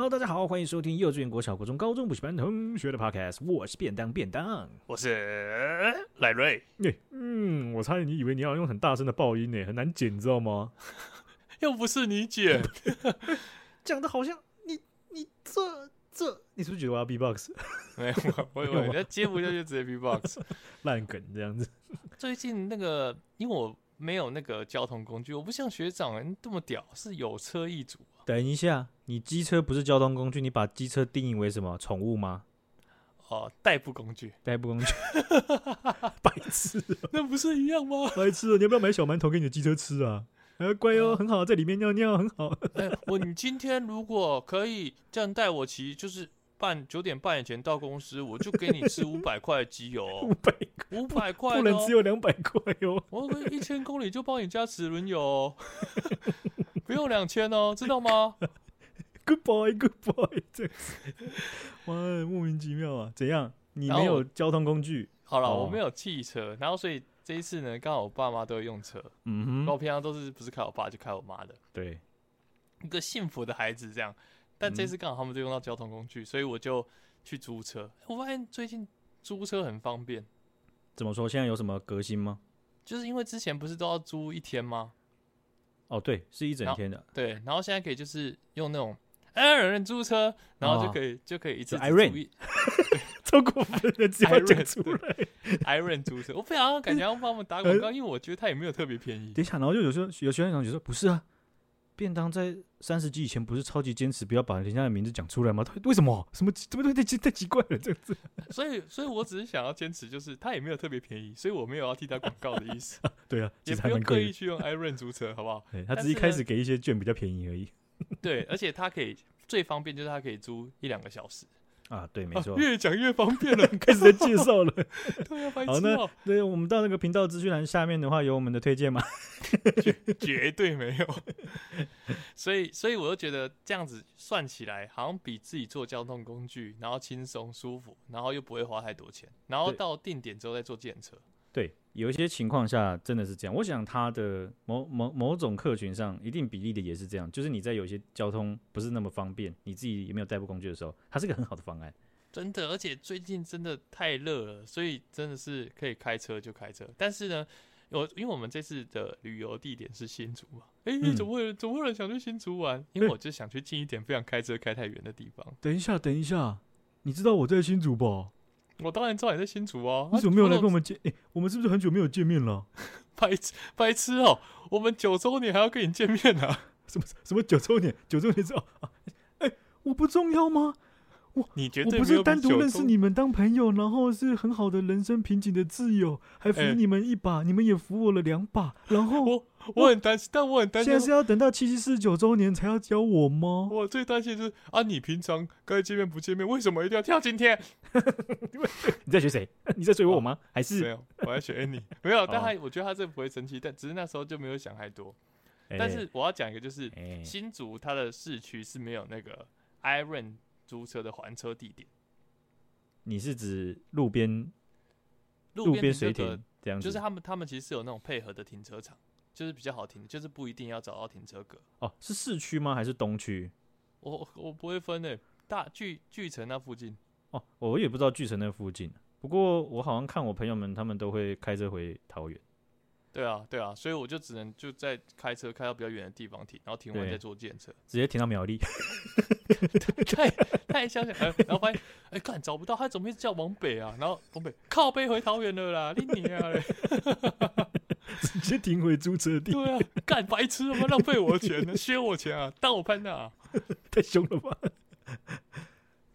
Hello，大家好，欢迎收听幼稚园、国小、国中、高中补习班同学的 Podcast。我是便当便当，我是赖瑞。欸。嗯，我差点你以为你要用很大声的爆音呢，很难剪，你知道吗？又不是你剪，讲的好像你你这这，你是不是觉得我要 B-box？没有，我以为接不下去直接 B-box，烂梗这样子。最近那个，因为我没有那个交通工具，我不像学长人这么屌，是有车一族。等一下，你机车不是交通工具，你把机车定义为什么？宠物吗？哦，代步工具，代步工具，白痴、喔，那不是一样吗？白痴、喔，你要不要买小馒头给你的机车吃啊？哎，乖哦、喔，很好，在里面尿尿很好。哎、欸，我你今天如果可以这样带我骑，就是半九点半以前到公司，我就给你吃五百块机油、喔，五百五百块，不能只有两百块哟。我一千公里就帮你加齿轮油、喔。不用两千哦，知道吗？Good boy，Good boy，这哇，莫名其妙啊！怎样？你没有交通工具？好了，我没有汽车，然后所以这一次呢，刚好我爸妈都会用车。嗯哼，我平常都是不是开我爸就开我妈的。对，一个幸福的孩子这样。但这次刚好他们就用到交通工具，所以我就去租车。我发现最近租车很方便。怎么说？现在有什么革新吗？就是因为之前不是都要租一天吗？哦，对，是一整天的。对，然后现在可以就是用那种 Iron 租车，然后就可以、哦、就可以一次租 Iron 超过分的，只要讲出来 Iron 租车，我不想感觉要帮我们打广告，呃、因为我觉得他也没有特别便宜。等一下，然后就有时候有学生讲就说不是啊。便当在三十集以前不是超级坚持不要把人家的名字讲出来吗？他为什么？什么？怎么太奇太奇怪了？这样子。所以，所以我只是想要坚持，就是他也没有特别便宜，所以我没有要替他广告的意思。对啊，也不用刻意去用 iRent 租车，好不好？他只是一开始给一些券比较便宜而已。对，而且他可以最方便就是它可以租一两个小时。啊，对，没错，越讲越方便了，开始在介绍了。对啊，好，那对，我们到那个频道资讯栏下面的话，有我们的推荐吗？绝绝对没有。所以，所以我就觉得这样子算起来，好像比自己坐交通工具，然后轻松舒服，然后又不会花太多钱，然后到定点之后再坐计程车。对，有一些情况下真的是这样。我想他的某某某种客群上，一定比例的也是这样。就是你在有些交通不是那么方便，你自己也没有代步工具的时候，它是个很好的方案。真的，而且最近真的太热了，所以真的是可以开车就开车。但是呢，我因为我们这次的旅游地点是新竹嘛，哎、欸，怎么会怎么会有人想去新竹玩？因为我就想去近一点，不想开车开太远的地方。等一下，等一下，你知道我在新竹吧？我当然知道你在新竹啊！你怎么没有来跟我们见？哎、欸，我们是不是很久没有见面了？白痴白痴哦！我们九周年还要跟你见面呢、啊？什么什么九周年？九周年之后啊？哎、欸，我不重要吗？我你觉得我不是单独认识你们当朋友，然后是很好的人生瓶颈的挚友，还扶你们一把，欸、你们也扶我了两把，然后我我很担心，但我很担心，现在是要等到七七四十九周年才要教我吗？我最担心是啊，你平常该见面不见面，为什么一定要跳今天？你在学谁？你在追我吗？哦、还是没有？我在学 Annie，没有。但他我觉得他这不会生气，但只是那时候就没有想太多。欸、但是我要讲一个，就是、欸、新竹它的市区是没有那个 Iron 租车的还车地点。你是指路边路边水停这样子，就是他们他们其实是有那种配合的停车场，就是比较好停，就是不一定要找到停车格。哦，是市区吗？还是东区？我我不会分诶，大巨巨城那附近。哦，我也不知道巨城那附近。不过我好像看我朋友们，他们都会开车回桃园。对啊，对啊，所以我就只能就在开车开到比较远的地方停，然后停完再坐电车，直接停到苗栗。太太想想，然后发现哎，干、欸、找不到，他怎么会叫往北啊？然后往北靠背回桃园了啦，你娘嘞！直接停回租车地。对啊，干白痴他妈？浪费我的钱呢？削我钱啊？当我潘娜啊？太凶了吧！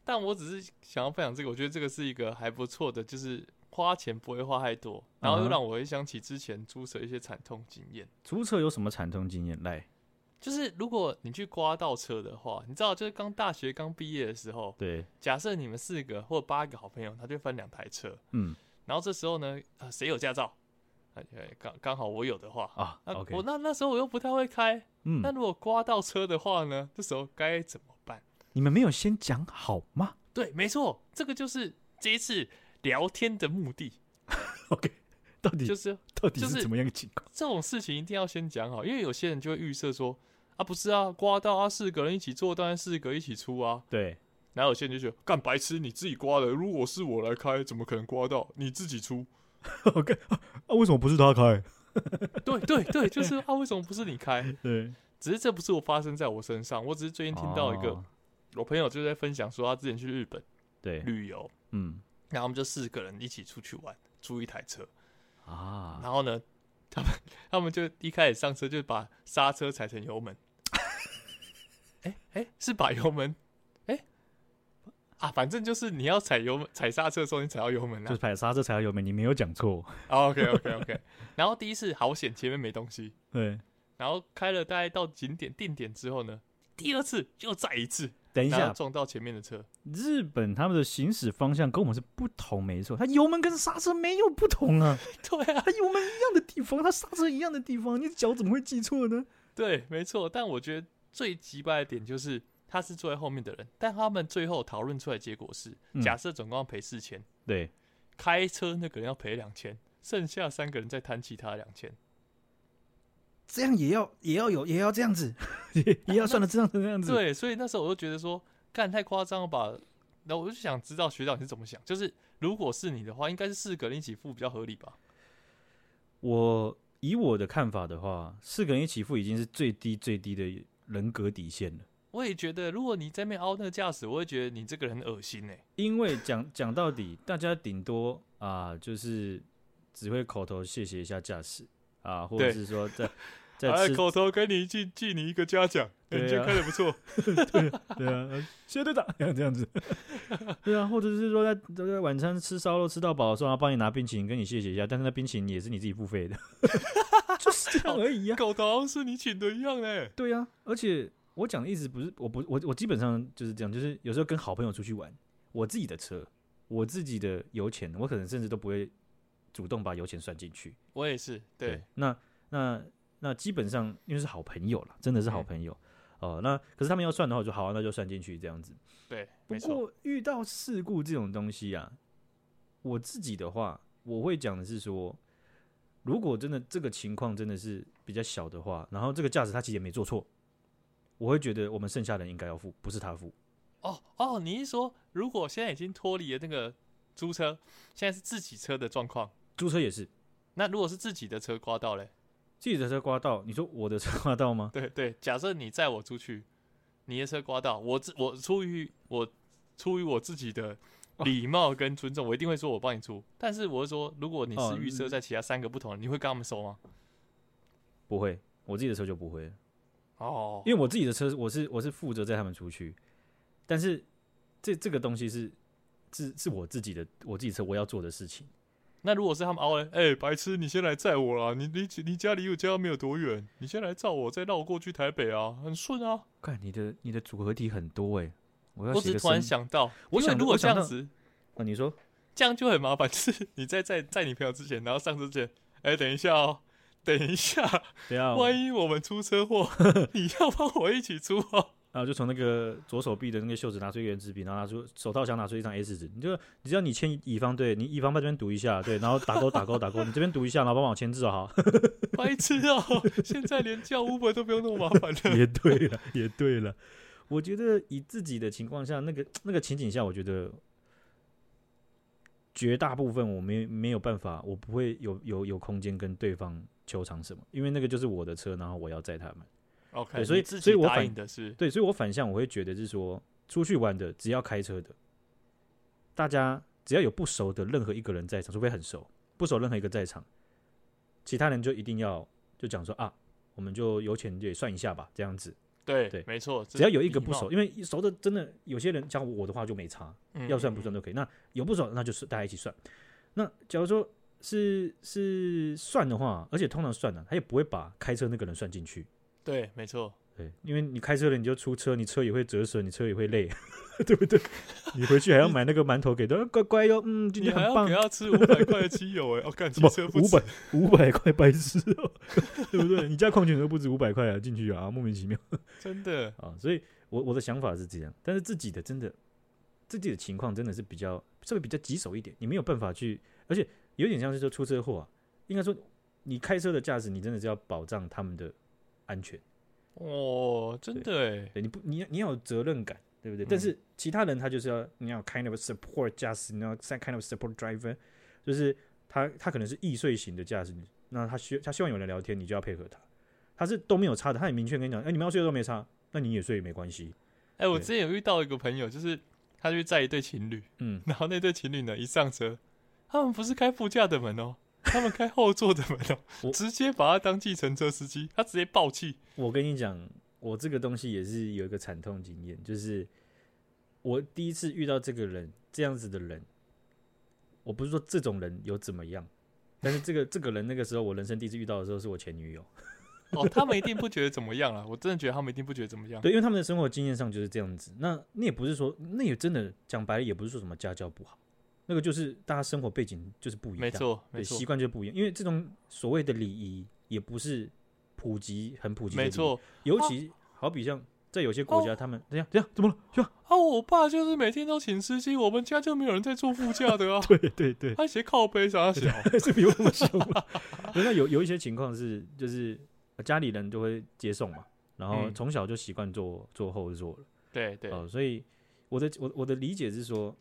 但我只是想要分享这个，我觉得这个是一个还不错的，就是。花钱不会花太多，然后又让我回想起之前租车一些惨痛经验。租车有什么惨痛经验？来，就是如果你去刮到车的话，你知道，就是刚大学刚毕业的时候，对，假设你们四个或八个好朋友，他就分两台车，嗯，然后这时候呢，啊，谁有驾照？刚刚好我有的话啊，那 okay 我那那时候我又不太会开，嗯，那如果刮到车的话呢，这时候该怎么办？你们没有先讲好吗？对，没错，这个就是这一次。聊天的目的，OK，到底就是到底是怎么样的情况？这种事情一定要先讲好，因为有些人就会预设说，啊，不是啊，刮到啊，四个人一起做，当然四个一起出啊。对，然后有些人就觉得干白痴，你自己刮的，如果是我来开，怎么可能刮到？你自己出。OK，啊，为什么不是他开？对对对，就是啊，为什么不是你开？对，只是这不是我发生在我身上，我只是最近听到一个，哦、我朋友就在分享说，他之前去日本对旅游，嗯，然后我们就四个人一起出去玩，租一台车啊，然后呢，他们他们就一开始上车就把刹车踩成油门，哎是把油门。哎啊，反正就是你要踩油门、踩刹车的时候，你踩到油门了、啊。就是踩刹车踩到油门，你没有讲错。Oh, OK OK OK。然后第一次好险，前面没东西。对。然后开了大概到景点定点之后呢，第二次又再一次，等一下撞到前面的车。日本他们的行驶方向跟我们是不同，没错，它油门跟刹车没有不同啊。对啊，它油门一样的地方，它刹车一样的地方，你脚怎么会记错呢？对，没错。但我觉得最奇怪的点就是。他是坐在后面的人，但他们最后讨论出来结果是，嗯、假设总共要赔四千，对，开车那个人要赔两千，剩下三个人再摊其他两千，这样也要也要有也要这样子，也也要算得这样这样子。对，所以那时候我就觉得说，干太夸张了吧？那我就想知道学长你是怎么想，就是如果是你的话，应该是四个人一起付比较合理吧？我以我的看法的话，四个人一起付已经是最低最低的人格底线了。我也觉得，如果你在那边凹那个驾驶，我会觉得你这个人很恶心哎。因为讲 讲到底，大家顶多啊，就是只会口头谢谢一下驾驶啊，或者是说在 在口头给你记记你一个嘉奖，你今天开的不错，对对啊，谢队长这样子，对啊，或者是说在在晚餐吃烧肉吃到饱的时候，然后帮你拿冰淇淋跟你谢谢一下，但是那冰淇淋也是你自己付费的，就是这样而已啊，口头好像是你请的一样哎。对啊，而且。我讲的意思不是，我不，我我基本上就是这样，就是有时候跟好朋友出去玩，我自己的车，我自己的油钱，我可能甚至都不会主动把油钱算进去。我也是，对。对那那那基本上因为是好朋友了，真的是好朋友哦。那可是他们要算的话，就好、啊，那就算进去这样子。对，不过遇到事故这种东西啊，我自己的话，我会讲的是说，如果真的这个情况真的是比较小的话，然后这个驾驶他其实也没做错。我会觉得我们剩下的人应该要付，不是他付。哦哦，你是说如果现在已经脱离了那个租车，现在是自己车的状况？租车也是。那如果是自己的车刮到嘞？自己的车刮到，你说我的车刮到吗？对对，假设你载我出去，你的车刮到，我自我出于我出于我自己的礼貌跟尊重，哦、我一定会说我帮你出。但是我是说，如果你是预设在其他三个不同你会跟他们收吗？不会，我自己的车就不会。哦，因为我自己的车，我是我是负责载他们出去，但是这这个东西是是是我自己的我自己车我要做的事情。那如果是他们凹嘞，哎、欸，白痴，你先来载我啦！你你你家离我家没有多远，你先来载我，再绕过去台北啊，很顺啊。看你的你的组合体很多哎、欸，我要我只突然想到，我想如果这样子，啊，你说这样就很麻烦，就是你在在在你朋友之前，然后上车之前，哎、欸，等一下哦。等一下，等下，万一我们出车祸，你要帮我一起出哦。然后就从那个左手臂的那个袖子拿出一个原子笔，然后拿出手套箱拿出一张 S 纸，你就你只要你签乙方，对你乙方在这边读一下，对，然后打勾打勾打勾，你这边读一下，然后帮我签字好。白痴哦，现在连叫 Uber 都不用那么麻烦了。也对了，也对了。我觉得以自己的情况下，那个那个情景下，我觉得绝大部分我没没有办法，我不会有有有空间跟对方。求偿什么？因为那个就是我的车，然后我要载他们。OK，所以所以我反的是对，所以我反向我会觉得是说，出去玩的只要开车的，大家只要有不熟的任何一个人在场，除非很熟，不熟任何一个在场，其他人就一定要就讲说啊，我们就油钱也算一下吧，这样子。对对，没错，只要有一个不熟，因为熟的真的有些人像我的话就没差，嗯、要算不算都可以。那有不熟，那就是大家一起算。那假如说。是是算的话，而且通常算的，他也不会把开车那个人算进去。对，没错。对，因为你开车了，你就出车，你车也会折损，你车也会累，对不对？你回去还要买那个馒头给他，乖乖哟，嗯，今天很棒。你还要给他吃五百块的汽油哎，哦，干什么？五百五百块白痴哦，对不对？你家矿泉水不止五百块啊，进去啊，莫名其妙。真的啊，所以我我的想法是这样，但是自己的真的自己的情况真的是比较稍微比较棘手一点，你没有办法去，而且。有点像是说出车祸啊，应该说你开车的驾驶，你真的是要保障他们的安全。哦，真的哎，对，你不，你你要有责任感，对不对？嗯、但是其他人他就是要你要 kind of support 驾驶，你要 kind of support driver，就是他他可能是易碎型的驾驶，那他需他希望有人聊天，你就要配合他。他是都没有差的，他很明确跟你讲，哎、欸，你们要睡都没差，那你也睡也没关系。哎、欸，我之前有遇到一个朋友，就是他去载一对情侣，嗯，然后那对情侣呢一上车，他们不是开副驾的门哦。他们开后座的门哦，我直接把他当计程车司机，他直接爆气。我跟你讲，我这个东西也是有一个惨痛经验，就是我第一次遇到这个人这样子的人，我不是说这种人有怎么样，但是这个这个人那个时候我人生第一次遇到的时候是我前女友。哦，他们一定不觉得怎么样啊！我真的觉得他们一定不觉得怎么样。对，因为他们的生活经验上就是这样子。那那也不是说，那也真的讲白了，也不是说什么家教不好。那个就是大家生活背景就是不一样，没错，对，习惯就不一样。因为这种所谓的礼仪也不是普及很普及的，没错。尤其好比像在有些国家，他们这样这样怎么了？啊，我爸就是每天都请司机，我们家就没有人在坐副驾的啊。对对对，他斜靠背啥 小，是比我们凶啊。那有有一些情况是，就是家里人就会接送嘛，然后从小就习惯坐坐后座了。对对，哦，所以我的我我的理解是说。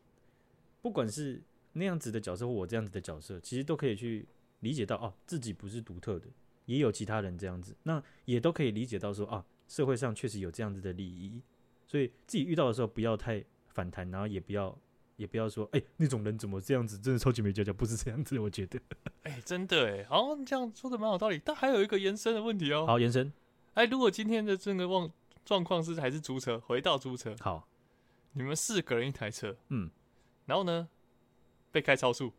不管是那样子的角色，或我这样子的角色，其实都可以去理解到，哦，自己不是独特的，也有其他人这样子，那也都可以理解到说，啊，社会上确实有这样子的利益，所以自己遇到的时候不要太反弹，然后也不要也不要说，哎、欸，那种人怎么这样子，真的超级没家教，不是这样子，我觉得，哎、欸，真的哎，好，这样说的蛮有道理，但还有一个延伸的问题哦，好，延伸，哎，如果今天的这个状状况是还是租车，回到租车，好，你们四个人一台车，嗯。然后呢，被开超速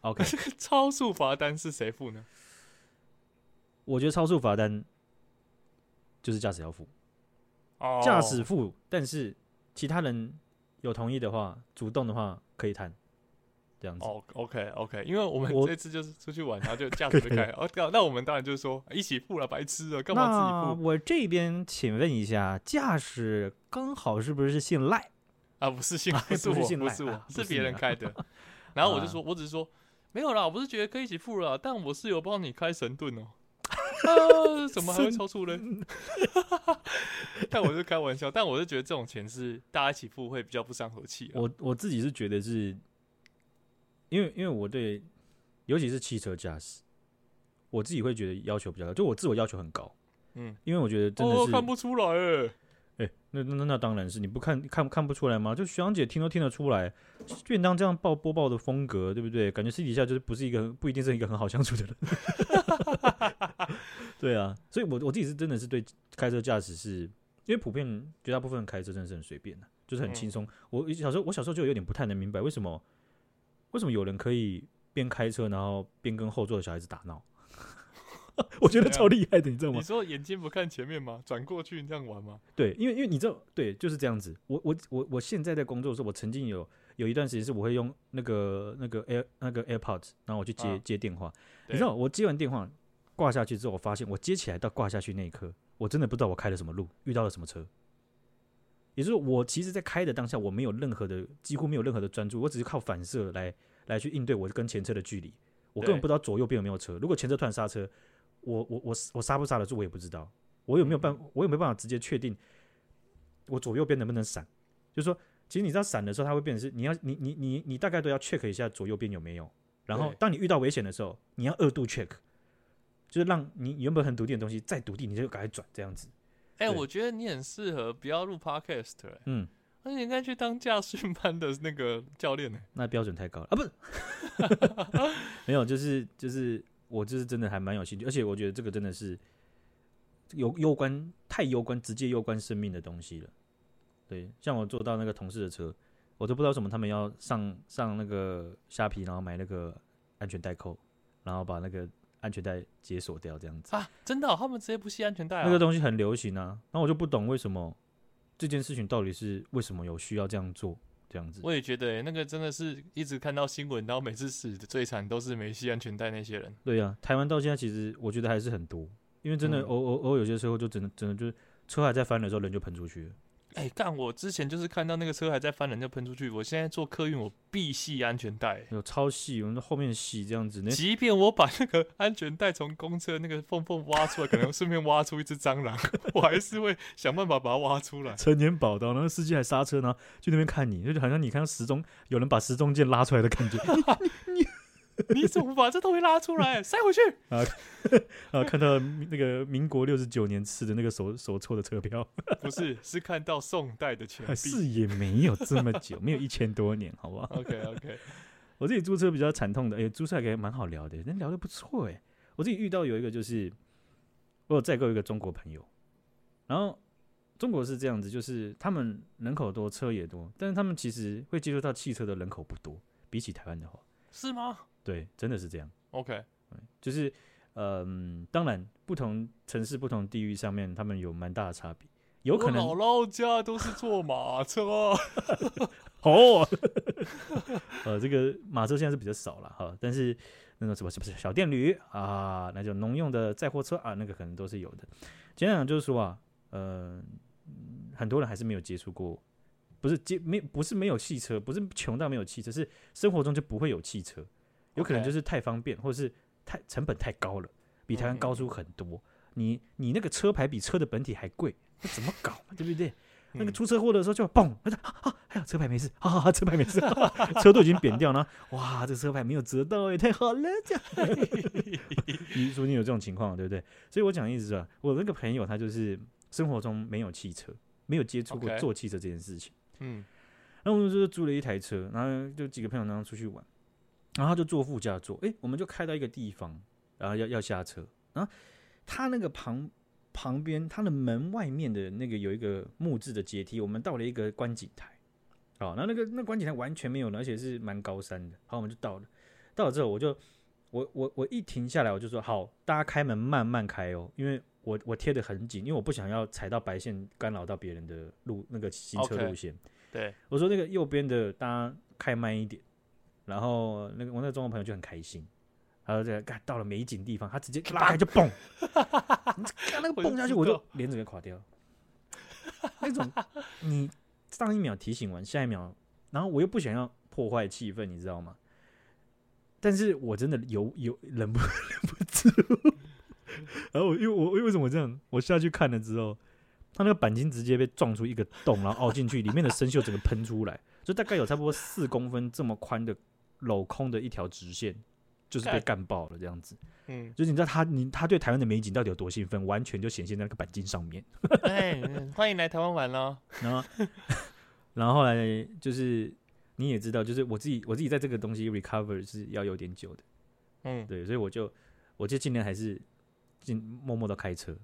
，OK，这个 超速罚单是谁付呢？我觉得超速罚单就是驾驶要付，哦，驾驶付，但是其他人有同意的话，主动的话可以谈，这样子。哦，OK，OK，因为我们这次就是出去玩，然后就驾驶被开，哦，那我们当然就是说一起付了，白痴啊，干嘛自己付？我这边请问一下，驾驶刚好是不是姓赖？啊，不是姓，不是我，不是我，是别人开的。然后我就说，我只是说，没有啦，我不是觉得可以一起付了，但我是有帮你开神盾哦。啊，怎么还会超出呢？但我是开玩笑，但我是觉得这种钱是大家一起付会比较不伤和气。我我自己是觉得是，因为因为我对，尤其是汽车驾驶，我自己会觉得要求比较高，就我自我要求很高。嗯，因为我觉得真的是看不出来哎。哎、欸，那那那当然是你不看看看不出来吗？就徐阳姐听都听得出来，就当这样报播报的风格，对不对？感觉私底下就是不是一个不一定是一个很好相处的人。对啊，所以我我自己是真的是对开车驾驶是，因为普遍绝大部分人开车真的是很随便的，就是很轻松。嗯、我小时候我小时候就有点不太能明白，为什么为什么有人可以边开车然后边跟后座的小孩子打闹？我觉得超厉害的，你知道吗？你说眼睛不看前面吗？转过去这样玩吗？对，因为因为你知道，对，就是这样子。我我我我现在在工作的时候，我曾经有有一段时间是我会用那个那个 Air 那个 AirPods，然后我去接、啊、接电话。你知道，我接完电话挂下去之后，我发现我接起来到挂下去那一刻，我真的不知道我开了什么路，遇到了什么车。也就是说，我其实，在开的当下，我没有任何的，几乎没有任何的专注，我只是靠反射来来去应对我跟前车的距离。我根本不知道左右边有没有车。如果前车突然刹车，我我我我刹不刹得住，我也不知道。我有没有办，我有没有办法直接确定我左右边能不能闪？就是说，其实你知道闪的时候，它会变成是你要你你你你大概都要 check 一下左右边有没有。然后当你遇到危险的时候，你要二度 check，就是让你原本很笃定的东西再笃定，你就赶快转这样子。哎、欸，我觉得你很适合不要录 podcast，欸、嗯，那你应该去当驾训班的那个教练呢？那标准太高了啊！不是，没有，就是就是。我就是真的还蛮有兴趣，而且我觉得这个真的是有攸关太攸关直接攸关生命的东西了。对，像我坐到那个同事的车，我都不知道为什么他们要上上那个虾皮，然后买那个安全带扣，然后把那个安全带解锁掉这样子啊！真的、哦，他们直接不系安全带啊？那个东西很流行啊，然后我就不懂为什么这件事情到底是为什么有需要这样做。这样子，我也觉得、欸，那个真的是一直看到新闻，然后每次死的最惨都是没系安全带那些人。对呀、啊，台湾到现在其实我觉得还是很多，因为真的偶偶偶有些时候就真的真的就是车还在翻的时候人就喷出去了。哎、欸，干！我之前就是看到那个车还在翻，人家喷出去。我现在坐客运，我必系安全带，有超细，我们后面系这样子。即便我把那个安全带从公车那个缝缝挖出来，可能顺便挖出一只蟑螂，我还是会想办法把它挖出来。成年宝刀，然后司机还刹车，然后去那边看你，就好像你看到时钟，有人把时钟键拉出来的感觉。你 你。你怎么把这东西拉出来 塞回去？啊 啊！看到那个民国六十九年次的那个手手搓的车票，不是，是看到宋代的钱币，是也没有这么久，没有一千多年，好不好？OK OK。我自己租车比较惨痛的，哎、欸，租车还蛮好聊的，人聊的不错哎。我自己遇到有一个就是，我有载过一个中国朋友，然后中国是这样子，就是他们人口多，车也多，但是他们其实会接触到汽车的人口不多，比起台湾的话，是吗？对，真的是这样。OK，就是，嗯，当然，不同城市、不同地域上面，他们有蛮大的差别。有可能我姥姥家都是坐马车。哦，呃，这个马车现在是比较少了哈，但是那种什么是不是小电驴啊，那种农用的载货车啊，那个可能都是有的。简单讲就是说啊，呃，很多人还是没有接触过，不是接没不是没有汽车，不是穷到没有汽车，是生活中就不会有汽车。有可能就是太方便，或者是太成本太高了，比台湾高出很多。嗯、你你那个车牌比车的本体还贵，那怎么搞嘛？对不对？嗯、那个出车祸的时候就嘣，他说哎、有车牌没事，哈哈哈，车牌没事，车都已经扁掉了。哇，这个车牌没有折到，也太好了，这样。你说你有这种情况，对不对？所以我讲的意思是，我那个朋友他就是生活中没有汽车，没有接触过坐汽车这件事情。嗯，然后我们就租了一台车，然后就几个朋友然后出去玩。然后他就坐副驾座，诶，我们就开到一个地方，然后要要下车。然后他那个旁旁边，他的门外面的那个有一个木质的阶梯，我们到了一个观景台。好，然后那个那观景台完全没有，而且是蛮高山的。好，我们就到了。到了之后，我就我我我一停下来，我就说好，大家开门慢慢开哦，因为我我贴的很紧，因为我不想要踩到白线，干扰到别人的路那个行车路线。Okay, 对，我说那个右边的大家开慢一点。然后那个我那个中国朋友就很开心，然后这个到了美景地方，他直接拉开就蹦，看那个蹦下去，我就脸整个垮掉。那种你上一秒提醒完，下一秒，然后我又不想要破坏气氛，你知道吗？但是我真的有有忍不 忍不住。然后我因为我为什么这样？我下去看了之后，他那个钣金直接被撞出一个洞，然后凹进去，里面的生锈整个喷出来，就大概有差不多四公分这么宽的。镂空的一条直线，就是被干爆了这样子。嗯，就是你知道他，你他对台湾的美景到底有多兴奋，完全就显现在那个板金上面。哎，欢迎来台湾玩喽。然后，然后后来就是你也知道，就是我自己我自己在这个东西 recover 是要有点久的。嗯，对，所以我就我就尽量还是尽默默的开车。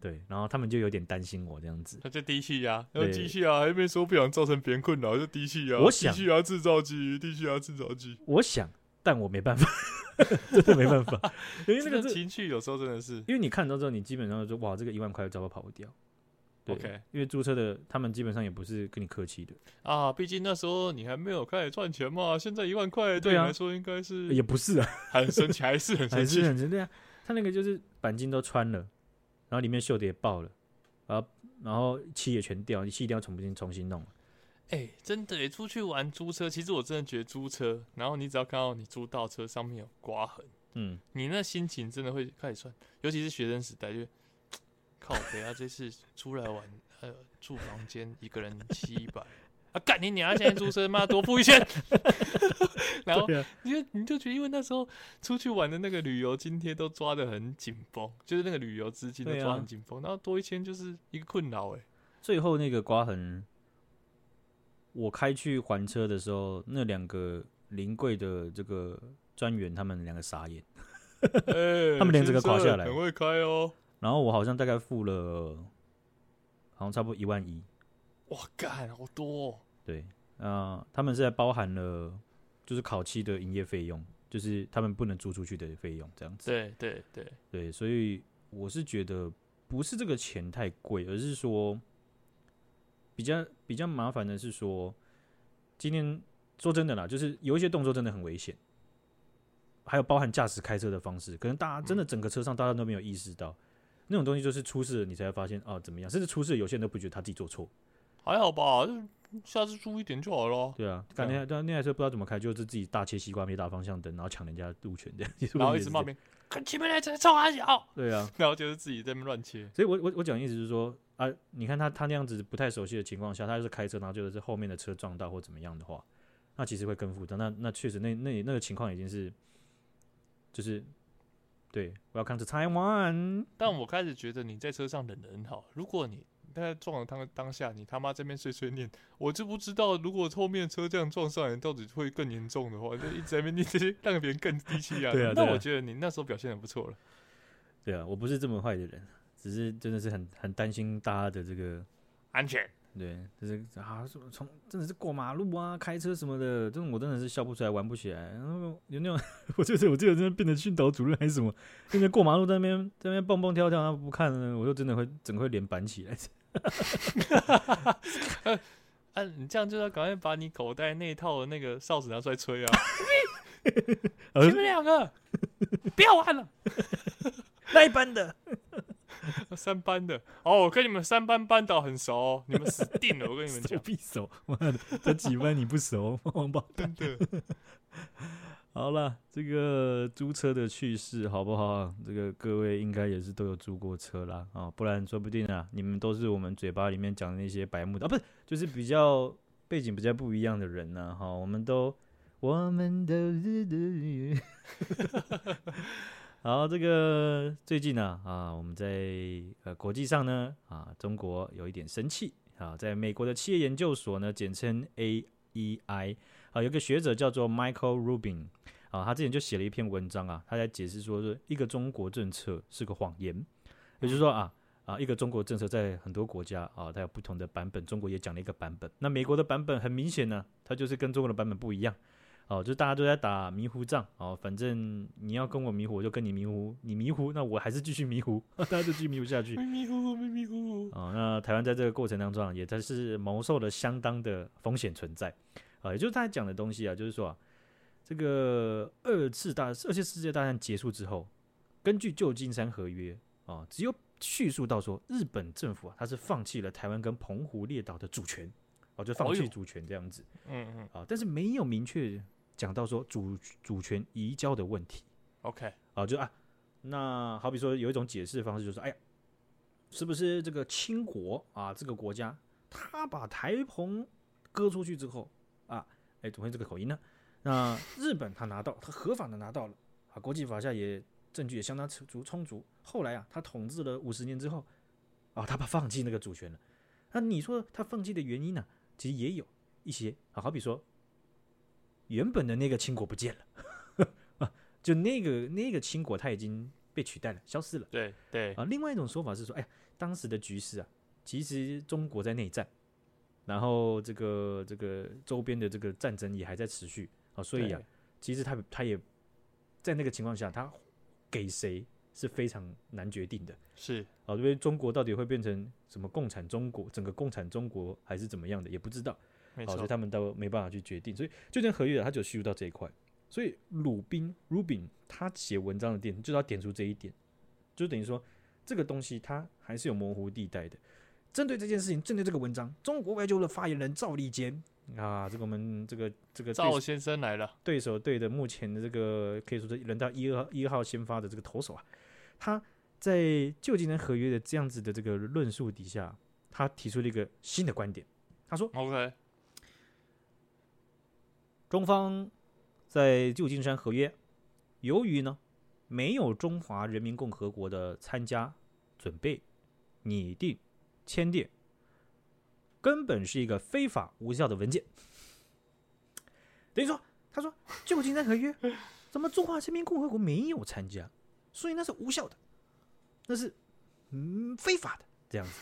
对，然后他们就有点担心我这样子。他就低气压，要低气压，还没说不想造成别人困扰，就低气压。我想低气压制造机，低气压制造机。我想，但我没办法，真的没办法。因为那个情绪有时候真的是，因为你看到之后，你基本上就说哇，这个一万块早都跑不掉。OK，因为注册的他们基本上也不是跟你客气的啊，毕竟那时候你还没有开始赚钱嘛。现在一万块对你来说应该是也不是啊，很神奇，还是很神奇，还是很神奇。对啊，他那个就是钣金都穿了。然后里面锈的也爆了，然后然后漆也全掉，你漆一定要重新重新弄。哎、欸，真的，出去玩租车，其实我真的觉得租车，然后你只要看到你租到车上面有刮痕，嗯，你那心情真的会开始算，尤其是学生时代，就 靠北啊，这次出来玩，呃，住房间一个人七百。啊！干你娘！现在租车妈多付一千，然后你就你就觉得，因为那时候出去玩的那个旅游津贴都抓的很紧绷，就是那个旅游资金都抓很紧绷，然后多一千就是一个困扰哎。最后那个刮痕，我开去还车的时候，那两个临柜的这个专员他们两个傻眼，他们连这个刮下来，很会开哦。然后我好像大概付了，好像差不多一万一。哇，干好多哦。对，啊、呃，他们是在包含了就是烤漆的营业费用，就是他们不能租出去的费用，这样子。对对对对，所以我是觉得不是这个钱太贵，而是说比较比较麻烦的是说，今天说真的啦，就是有一些动作真的很危险，还有包含驾驶开车的方式，可能大家真的整个车上大家都没有意识到，嗯、那种东西就是出事了你才会发现哦怎么样，甚至出事有些人都不觉得他自己做错。还好吧，下次注意点就好了。对啊，刚才那那台车不知道怎么开，就是自己大切西瓜，没打方向灯，然后抢人家路权这样，然后一直骂别人，跟前面那车冲啊小。对啊，然后就是自己在那乱切。所以我我我讲的意思是说啊，你看他他那样子不太熟悉的情况下，他就是开车，然后就是后面的车撞到或怎么样的话，那其实会更复杂。那那确实那那那个情况已经是，就是。对，Welcome to Taiwan。但我开始觉得你在车上忍得很好。如果你在撞了当当下，你他妈这边碎碎念，我就不知道如果后面车这样撞上来，到底会更严重的话，就一直在那边念这些，让别人更低气压。对啊，那我觉得你那时候表现很不错了。对啊，我不是这么坏的人，只是真的是很很担心大家的这个安全。对，就是啊，从真的是过马路啊，开车什么的，这种我真的是笑不出来，玩不起来。然后有那种，我就是我记得真的变成训导主任还是什么，那边过马路在那边在那边蹦蹦跳跳，他不看呢，我就真的会整个脸板起来。啊，你这样就要赶快把你口袋那一套的那个哨子拿出来吹啊！你们两个不要玩了，那一班的。三班的哦，我跟你们三班班导很熟，哦，你们死定了！我跟你们讲，必熟，妈的，这几班你不熟，王八蛋的。好了，这个租车的趣事好不好？这个各位应该也是都有租过车啦啊，不然说不定啊，你们都是我们嘴巴里面讲的那些白目的啊，不是，就是比较背景比较不一样的人呢。哈，我们都，我们都是。好，这个最近呢，啊，我们在呃国际上呢，啊，中国有一点生气啊，在美国的企业研究所呢，简称 AEI，啊，有个学者叫做 Michael Rubin，啊，他之前就写了一篇文章啊，他在解释说，是一个中国政策是个谎言，也就是说啊，啊，一个中国政策在很多国家啊，它有不同的版本，中国也讲了一个版本，那美国的版本很明显呢，它就是跟中国的版本不一样。哦，就大家都在打迷糊仗哦，反正你要跟我迷糊，我就跟你迷糊，你迷糊，那我还是继续迷糊，大家就继续迷糊下去。迷糊，迷糊。哦，那台湾在这个过程当中啊，也它是蒙受了相当的风险存在啊，也就是他讲的东西啊，就是说啊，这个二次大二次世界大战结束之后，根据旧金山合约啊，只有叙述到说日本政府啊，他是放弃了台湾跟澎湖列岛的主权，哦，就放弃主权这样子。嗯嗯。啊，但是没有明确。讲到说主主权移交的问题，OK，啊，就啊，那好比说有一种解释方式就是，哎呀，是不是这个清国啊这个国家，他把台澎割出去之后啊，哎，怎么会这个口音呢？那日本他拿到，他合法的拿到了啊，国际法下也证据也相当足充足。后来啊，他统治了五十年之后，啊，他把放弃那个主权了。那你说他放弃的原因呢？其实也有一些啊，好比说。原本的那个清国不见了，啊，就那个那个清国，他已经被取代了，消失了。对对啊，另外一种说法是说，哎呀，当时的局势啊，其实中国在内战，然后这个这个周边的这个战争也还在持续啊，所以啊，其实他他也在那个情况下，他给谁是非常难决定的。是啊，因为中国到底会变成什么共产中国，整个共产中国还是怎么样的，也不知道。好，所以他们都没办法去决定，所以就这合约他就叙述到这一块。所以鲁宾 Rubin 他写文章的点就是要点出这一点，就等于说这个东西它还是有模糊地带的。针对这件事情，针对这个文章，中国外交的发言人赵立坚。啊，这个我们这个这个赵先生来了，对手队的目前的这个可以说是轮到一二一号先发的这个投手啊，他在旧金山合约的这样子的这个论述底下，他提出了一个新的观点，他说：“OK。”中方在旧金山合约，由于呢没有中华人民共和国的参加、准备、拟定、签订，根本是一个非法无效的文件。等于说，他说旧金山合约，怎么中华人民共和国没有参加，所以那是无效的，那是嗯非法的这样子，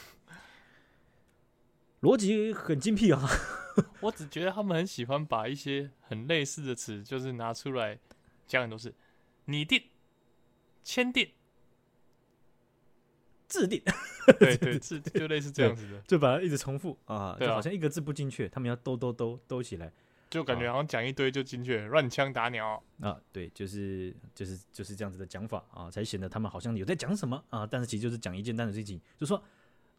逻辑很精辟啊。我只觉得他们很喜欢把一些很类似的词，就是拿出来讲很多次，拟定、签订、制定，对对，制就类似这样子的，就把它一直重复啊，就好像一个字不精确，他们要兜兜兜兜起来，就感觉好像讲一堆就精确，乱枪打鸟。啊，对，就是就是就是这样子的讲法啊，才显得他们好像有在讲什么啊，但是其实就是讲一件单的事情，就说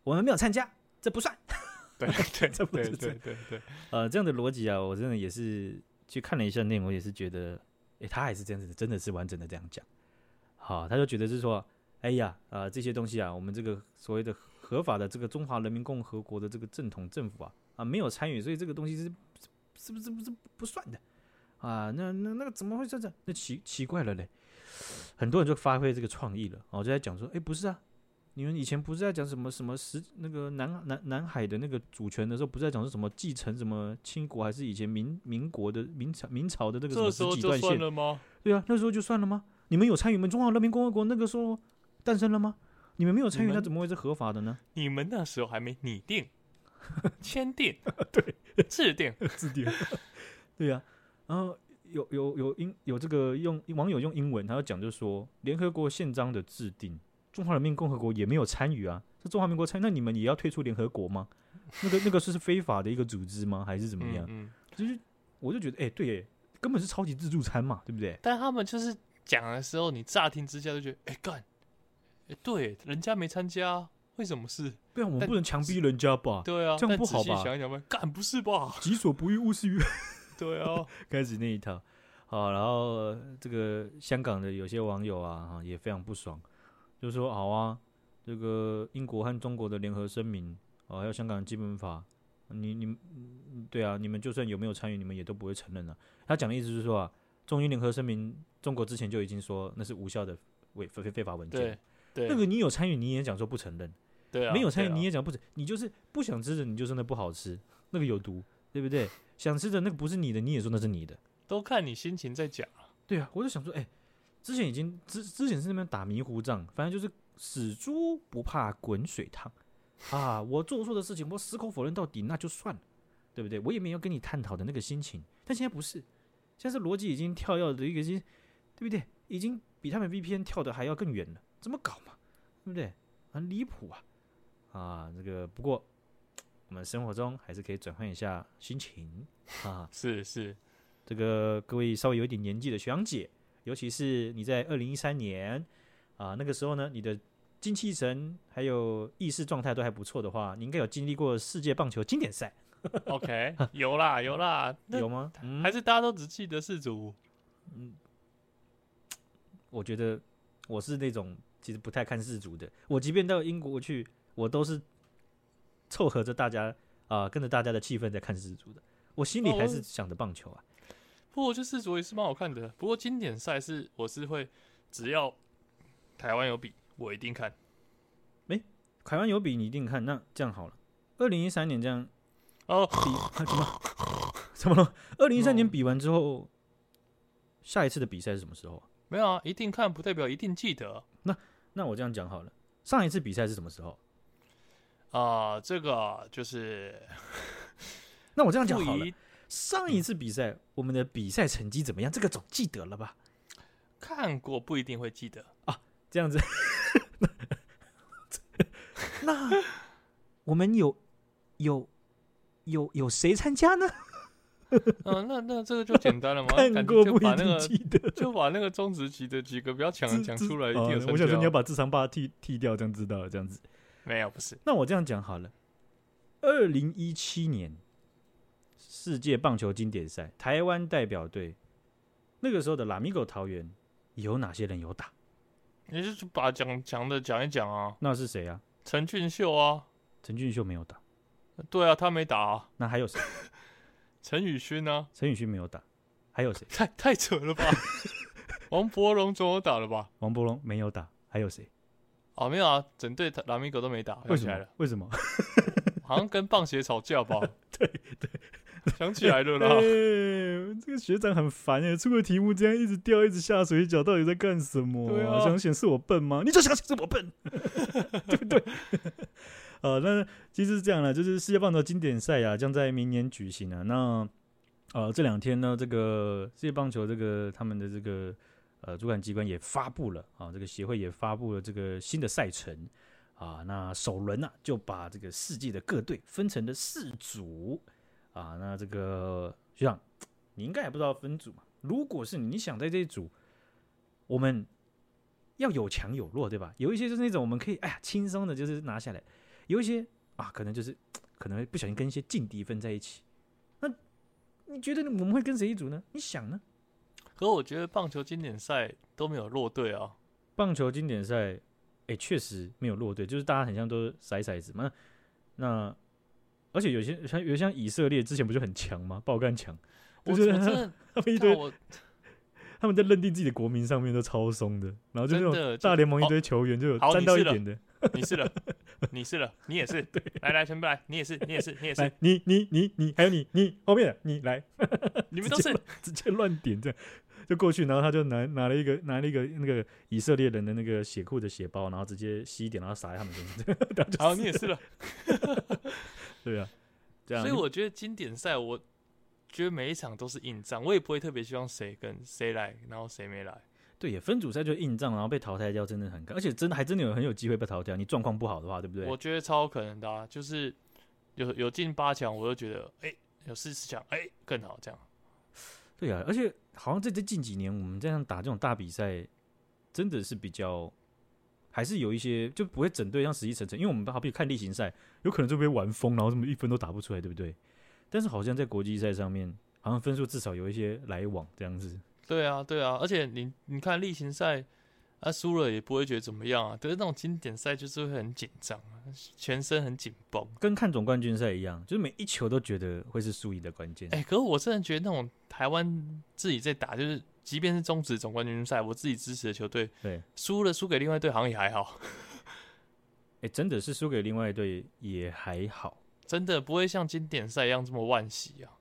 我们没有参加，这不算。对 对，这不对是对对对，呃，这样的逻辑啊，我真的也是去看了一下内容，也是觉得，诶，他还是这样子，真的是完整的这样讲。好，他就觉得是说，哎呀，啊、呃，这些东西啊，我们这个所谓的合法的这个中华人民共和国的这个正统政府啊，啊，没有参与，所以这个东西是是不是不是不算的啊？那那那个怎么会这样？那奇奇怪了嘞，很多人就发挥这个创意了，哦，就在讲说，哎，不是啊。你们以前不是在讲什么什么十那个南南南海的那个主权的时候，不是在讲是什么继承什么清国还是以前民民国的明朝明朝的这个什么十几段线？吗？对啊，那时候就算了吗？你们有参与吗？中华人民共和国那个时候诞生了吗？你们没有参与，那怎么会是合法的呢？你们那时候还没拟定、签订、对制定、制定，对呀、啊。然后有有有英有这个用网友用英文，他要讲就是说联合国宪章的制定。中华人民共和国也没有参与啊，是中华民国参，那你们也要退出联合国吗？那个那个是是非法的一个组织吗？还是怎么样？嗯，就是我就觉得，哎、欸，对，哎，根本是超级自助餐嘛，对不对？但他们就是讲的时候，你乍听之下就觉得，哎、欸，干，哎、欸，对，人家没参加，为什么是？对啊，我们不能强逼人家吧？对啊，这样不好吧？想一想吧，干，不是吧？己所不欲，勿施于人。对啊，开始那一套，好，然后这个香港的有些网友啊，也非常不爽，就说，好啊。这个英国和中国的联合声明，哦，还有香港的基本法，你你，对啊，你们就算有没有参与，你们也都不会承认了。他讲的意思是说啊，中英联合声明，中国之前就已经说那是无效的违非非法文件。对，那个你有参与，你也讲说不承认。对啊，没有参与你也讲不承，你就是不想吃的，你就说那不好吃，那个有毒，对不对？想吃的那个不是你的，你也说那是你的，都看你心情在讲。对啊，我就想说，哎，之前已经之之前是那边打迷糊仗，反正就是。死猪不怕滚水烫啊！我做错的事情，我矢口否认到底，那就算了，对不对？我也没有跟你探讨的那个心情。但现在不是，现在是逻辑已经跳跃的一个心，对不对？已经比他们 VPN 跳的还要更远了，怎么搞嘛？对不对？很离谱啊！啊，这个不过我们生活中还是可以转换一下心情啊。是是，这个各位稍微有一点年纪的学长姐，尤其是你在二零一三年。啊，那个时候呢，你的精气神还有意识状态都还不错的话，你应该有经历过世界棒球经典赛。OK，有 啦有啦，有吗？还是大家都只记得世足？嗯，我觉得我是那种其实不太看世足的。我即便到英国去，我都是凑合着大家啊、呃，跟着大家的气氛在看世足的。我心里还是想着棒球啊。哦、不过，就世足也是蛮好看的。不过经典赛是我是会只要。台湾有比，我一定看。没、欸，台湾有比，你一定看。那这样好了，二零一三年这样哦，比、啊、怎么怎么了？二零一三年比完之后，嗯、下一次的比赛是什么时候？没有啊，一定看不代表一定记得。那那我这样讲好了，上一次比赛是什么时候？啊、呃，这个就是。那我这样讲好了，上一次比赛、嗯、我们的比赛成绩怎么样？这个总记得了吧？看过不一定会记得啊。这样子，那我们有有有有谁参加呢？嗯，那那这个就简单了嘛。看过不一定记得，就把那个中职级的几个比较强的讲出来。我想说你要把智商把剃剃掉，这样知道了。这样子没有不是。那我这样讲好了。二零一七年世界棒球经典赛，台湾代表队那个时候的拉米狗桃园有哪些人有打？你就把讲讲的讲一讲啊？那是谁啊？陈俊秀啊？陈俊秀没有打。对啊，他没打啊。那还有谁？陈宇勋呢？陈宇勋没有打。还有谁？太太扯了吧？王柏融总有打了吧？王柏融没有打。还有谁？哦，没有啊，整队拉米狗都没打。为什么？为什么？好像跟棒鞋吵架吧？对对。想起来了啦！哎、欸，这个学长很烦哎，出个题目这样一直掉，一直下水饺，到底在干什么？对啊，想显示我笨吗？你就想显示我笨，对不对？呃，那其实是这样的，就是世界棒球经典赛啊，将在明年举行啊。那呃，这两天呢，这个世界棒球这个他们的这个呃主管机关也发布了啊，这个协会也发布了这个新的赛程啊。那首轮呢、啊，就把这个世界的各队分成了四组。啊，那这个学长，你应该也不知道分组嘛。如果是你想在这一组，我们要有强有弱，对吧？有一些就是那种我们可以哎呀轻松的，就是拿下来；有一些啊，可能就是可能会不小心跟一些劲敌分在一起。那你觉得我们会跟谁一组呢？你想呢？可我觉得棒球经典赛都没有落队啊。棒球经典赛，哎、欸，确实没有落队，就是大家很像都骰骰子嘛。那而且有些像有些像以色列之前不就很强吗？爆干强，我觉得 他们一堆，他们在认定自己的国民上面都超松的，然后就那种大联盟一堆球员就有沾到一点的。你是了，你是了，你也是，对，来来全部来，你也是，你也是，你也是，你你你你还有你你后面的你来，你们都是 直接乱点这样。就过去，然后他就拿拿了一个拿了一个那个以色列人的那个血库的血包，然后直接吸一点，然后撒在他们身上。好，你也是了。对啊，这样。所以我觉得经典赛，我觉得每一场都是硬仗，我也不会特别希望谁跟谁来，然后谁没来。对，也分组赛就硬仗，然后被淘汰掉，真的很可，而且真的还真的有很有机会被淘汰。你状况不好的话，对不对？我觉得超可能的啊，就是有有进八强，我就觉得哎，有四十强，哎，更好这样。对啊，而且好像在这近几年，我们这样打这种大比赛，真的是比较还是有一些就不会整队像死气沉沉，因为我们好比看例行赛，有可能就被玩疯，然后这么一分都打不出来，对不对？但是好像在国际赛上面，好像分数至少有一些来往这样子。对啊，对啊，而且你你看例行赛。啊输、啊、了也不会觉得怎么样啊，可是那种经典赛就是会很紧张啊，全身很紧绷，跟看总冠军赛一样，就是每一球都觉得会是输赢的关键。哎、欸，可是我真的觉得那种台湾自己在打，就是即便是中止总冠军赛，我自己支持的球队，对，输了输给另外一队好像也还好。哎、欸，真的是输给另外一队也还好，真的不会像经典赛一样这么惋惜啊。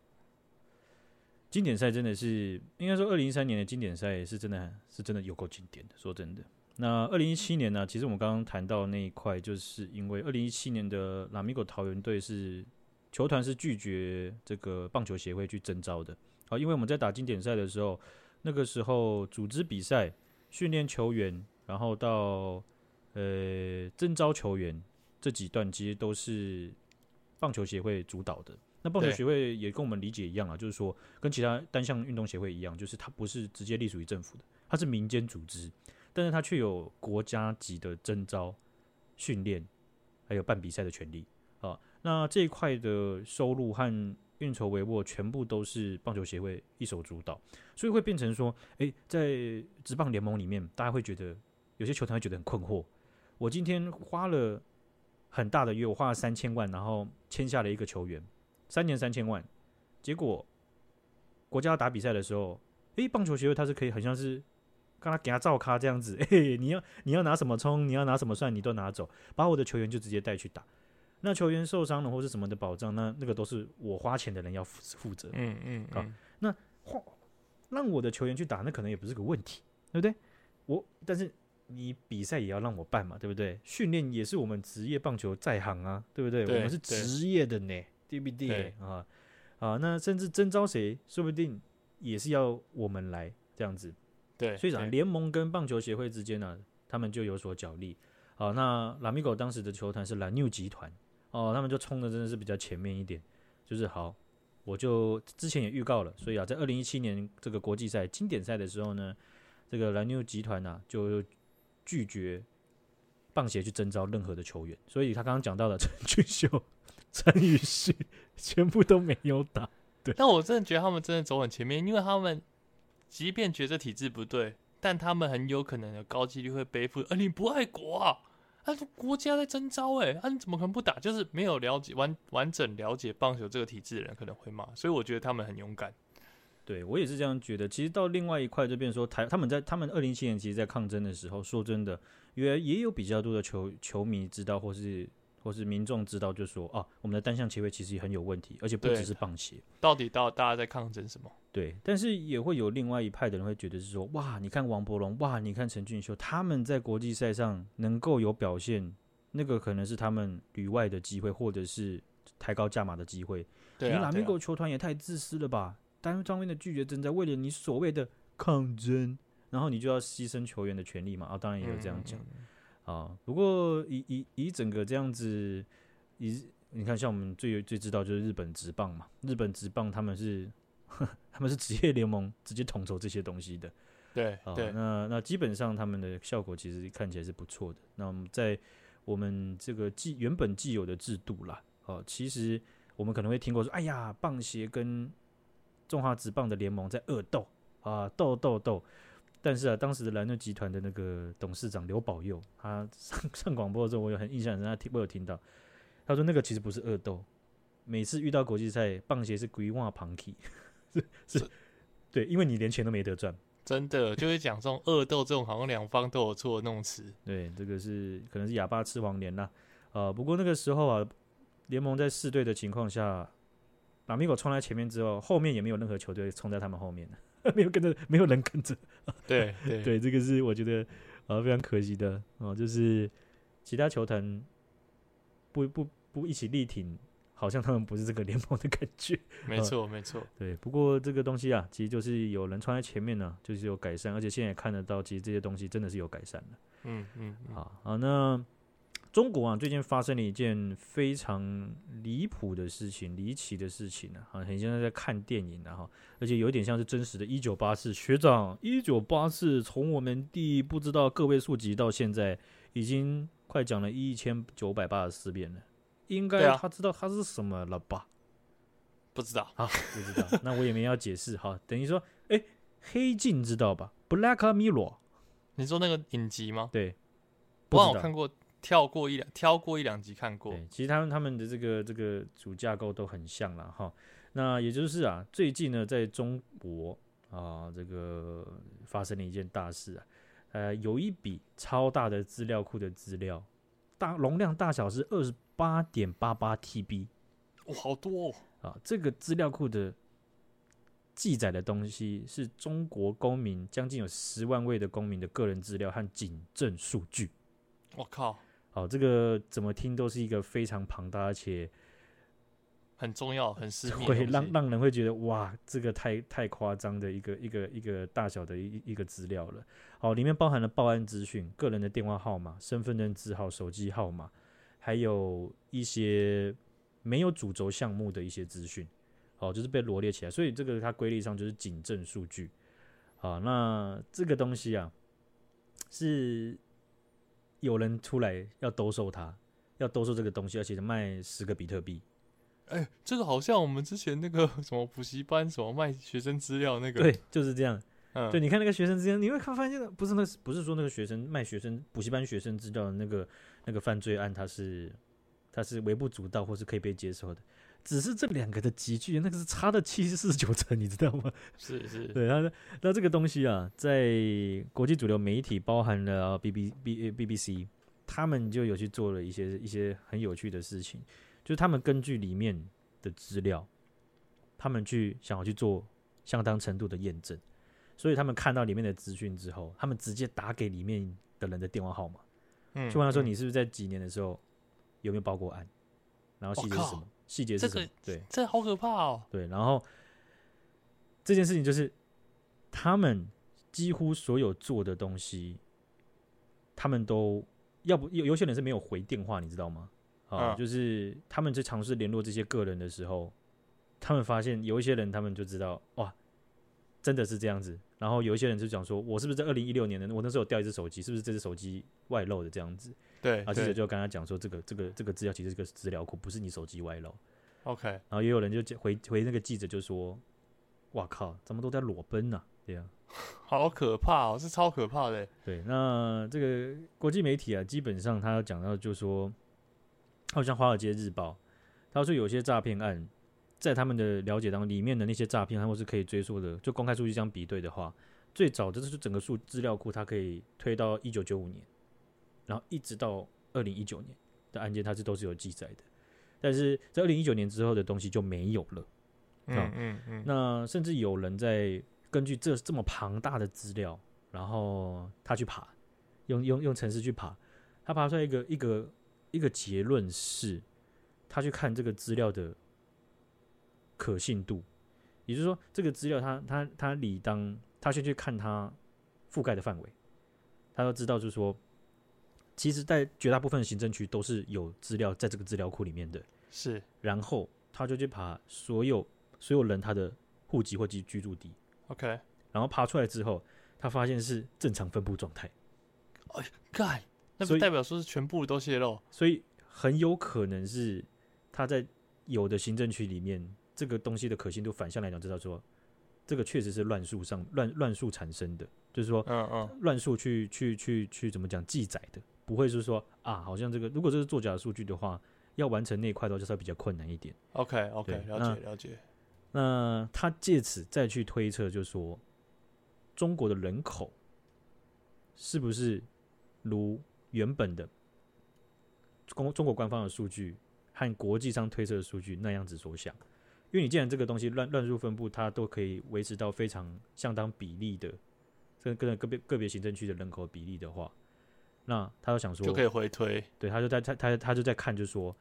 经典赛真的是，应该说，二零一三年的经典赛是真的是真的有够经典的。说真的，那二零一七年呢？其实我们刚刚谈到那一块，就是因为二零一七年的拉米狗桃园队是球团是拒绝这个棒球协会去征召的。好，因为我们在打经典赛的时候，那个时候组织比赛、训练球员，然后到呃征召球员这几段，其实都是棒球协会主导的。那棒球协会也跟我们理解一样啊，就是说跟其他单项运动协会一样，就是它不是直接隶属于政府的，它是民间组织，但是它却有国家级的征召、训练，还有办比赛的权利啊。那这一块的收入和运筹帷幄，全部都是棒球协会一手主导，所以会变成说，诶，在职棒联盟里面，大家会觉得有些球团会觉得很困惑。我今天花了很大的约，我花了三千万，然后签下了一个球员。三年三千万，结果国家打比赛的时候，诶、欸，棒球协会他是可以很像是，刚他给他照咖这样子，诶、欸，你要你要拿什么冲，你要拿什么算，你都拿走，把我的球员就直接带去打。那球员受伤了或是什么的保障，那那个都是我花钱的人要负负责。嗯嗯，好，那换让我的球员去打，那可能也不是个问题，对不对？我但是你比赛也要让我办嘛，对不对？训练也是我们职业棒球在行啊，对不对？对我们是职业的呢。对不对啊？啊，那甚至征召谁，说不定也是要我们来这样子。对，所以讲联盟跟棒球协会之间呢、啊，他们就有所角力。好，那拉米狗当时的球团是蓝牛集团哦，他们就冲的真的是比较前面一点。就是好，我就之前也预告了，所以啊，在二零一七年这个国际赛经典赛的时候呢，这个蓝牛集团呢、啊、就拒绝棒协去征召任何的球员。所以他刚刚讲到的陈俊秀。陈宇旭全部都没有打，对。但我真的觉得他们真的走很前面，因为他们即便觉得体制不对，但他们很有可能有高几率会背负。啊，你不爱国啊？啊，国家在征召，哎，啊，你怎么可能不打？就是没有了解完完整了解棒球这个体制的人可能会骂。所以我觉得他们很勇敢。对，我也是这样觉得。其实到另外一块这边说，台他们在他们二零一七年其实，在抗争的时候，说真的，因为也有比较多的球球迷知道，或是。或是民众知道，就说啊，我们的单项切位其实也很有问题，而且不只是棒协。到底到大家在抗争什么？对，但是也会有另外一派的人会觉得是说，哇，你看王柏融，哇，你看陈俊秀，他们在国际赛上能够有表现，那个可能是他们旅外的机会，或者是抬高价码的机会。对啊，你拉米狗球团也太自私了吧？单方面的拒绝征召，为了你所谓的抗争，然后你就要牺牲球员的权利嘛？啊，当然也有这样讲。啊，不过以以以整个这样子，以你看，像我们最最知道就是日本职棒嘛，日本职棒他们是 他们是职业联盟直接统筹这些东西的，对，对，那那基本上他们的效果其实看起来是不错的。那我们在我们这个既原本既有的制度啦，哦，其实我们可能会听过说，哎呀，棒协跟中华职棒的联盟在恶斗啊，斗斗斗。但是啊，当时的蓝鸟集团的那个董事长刘保佑，他上上广播的时候，我有很印象，深他听，我有听到，他说那个其实不是恶斗，每次遇到国际赛，棒鞋是规划旁体，是 是，是，对，因为你连钱都没得赚。真的就会讲这种恶斗这种好像两方都有错的那种词。对，这个是可能是哑巴吃黄连啦。呃，不过那个时候啊，联盟在四队的情况下，拉米狗冲在前面之后，后面也没有任何球队冲在他们后面 没有跟着，没有人跟着。对对对，这个是我觉得呃非常可惜的哦、呃，就是其他球团不不不一起力挺。好像他们不是这个联盟的感觉，没错没错，对。不过这个东西啊，其实就是有人穿在前面呢，就是有改善，而且现在也看得到，其实这些东西真的是有改善的。嗯嗯，好好，那中国啊，最近发生了一件非常离谱的事情，离奇的事情呢，啊，很像在看电影啊，哈，而且有点像是真实的。一九八四学长，一九八四从我们第不知道个位数集到现在，已经快讲了一千九百八十四遍了。应该他知道他是什么了吧？啊、不知道啊，不知道。那我也没要解释哈。等于说，哎、欸，黑镜知道吧？Black Mirror，你说那个影集吗？对，不然我看过，跳过一两，挑过一两集看过。对，其实他们他们的这个这个主架构都很像了哈。那也就是啊，最近呢，在中国啊，这个发生了一件大事啊，呃，有一笔超大的资料库的资料，大容量大小是二十。八点八八 TB，哇，好多哦！啊，这个资料库的记载的东西是中国公民将近有十万位的公民的个人资料和警政数据。我靠！好，这个怎么听都是一个非常庞大而且很重要、很私密，会让让人会觉得哇，这个太太夸张的一个一个一个大小的一一个资料了。好，里面包含了报案资讯、个人的电话号码、身份证字号、手机号码。还有一些没有主轴项目的一些资讯，哦，就是被罗列起来，所以这个它规律上就是警政数据，好，那这个东西啊，是有人出来要兜售它，要兜售这个东西，而且卖十个比特币。哎、欸，这个好像我们之前那个 什么补习班什么卖学生资料那个，对，就是这样。嗯，对，你看那个学生资料，你会看发现不是那不是说那个学生卖学生补习班学生资料的那个那个犯罪案，它是它是微不足道或是可以被接受的，只是这两个的集距那个是差的七十四九成，你知道吗？是是，对，那那这个东西啊，在国际主流媒体，包含了 B B B B B C，他们就有去做了一些一些很有趣的事情，就是他们根据里面的资料，他们去想要去做相当程度的验证。所以他们看到里面的资讯之后，他们直接打给里面的人的电话号码，嗯，就问他说：“你是不是在几年的时候有没有报过案？然后细节是什么？细节是什么？对，这好可怕哦。对，然后这件事情就是他们几乎所有做的东西，他们都要不有有些人是没有回电话，你知道吗？啊，就是他们在尝试联络这些个人的时候，他们发现有一些人，他们就知道哇。”真的是这样子，然后有一些人就讲说，我是不是在二零一六年的我那时候有掉一只手机，是不是这只手机外漏的这样子？对，啊，记者就跟他讲说，这个这个这个资料其实是个资料库，不是你手机外漏。OK，然后也有人就回回那个记者就说，哇靠，怎么都在裸奔呐，这样，好可怕哦，是超可怕的。对，那这个国际媒体啊，基本上他要讲到就是说，好像《华尔街日报》，他说有些诈骗案。在他们的了解当中，里面的那些诈骗，他们是可以追溯的。就公开数据这样比对的话，最早的就是整个数资料库，它可以推到一九九五年，然后一直到二零一九年的案件，它是都是有记载的。但是在二零一九年之后的东西就没有了。嗯嗯嗯。那甚至有人在根据这这么庞大的资料，然后他去爬，用用用程式去爬，他爬出来一个一个一个结论是，他去看这个资料的。可信度，也就是说，这个资料他他他理当他先去看它覆盖的范围，他要知道就是说，其实，在绝大部分的行政区都是有资料在这个资料库里面的。是，然后他就去爬所有所有人他的户籍或居居住地。OK，然后爬出来之后，他发现是正常分布状态。哎，干，那不代表说是全部都泄露，所以很有可能是。他在有的行政区里面，这个东西的可信度反向来讲，知道说这个确实是乱数上乱乱数产生的，就是说，嗯嗯，乱数去去去去怎么讲记载的，不会是说啊，好像这个如果这是作假的数据的话，要完成那一块的话，就稍微比较困难一点。OK OK，了解了解。那他借此再去推测，就是说中国的人口是不是如原本的中中国官方的数据和国际上推测的数据那样子所想？因为你既然这个东西乱乱数分布，它都可以维持到非常相当比例的，这个个别个别行政区的人口比例的话，那他就想说就可以回推。对，他就在他他他就在看，就是说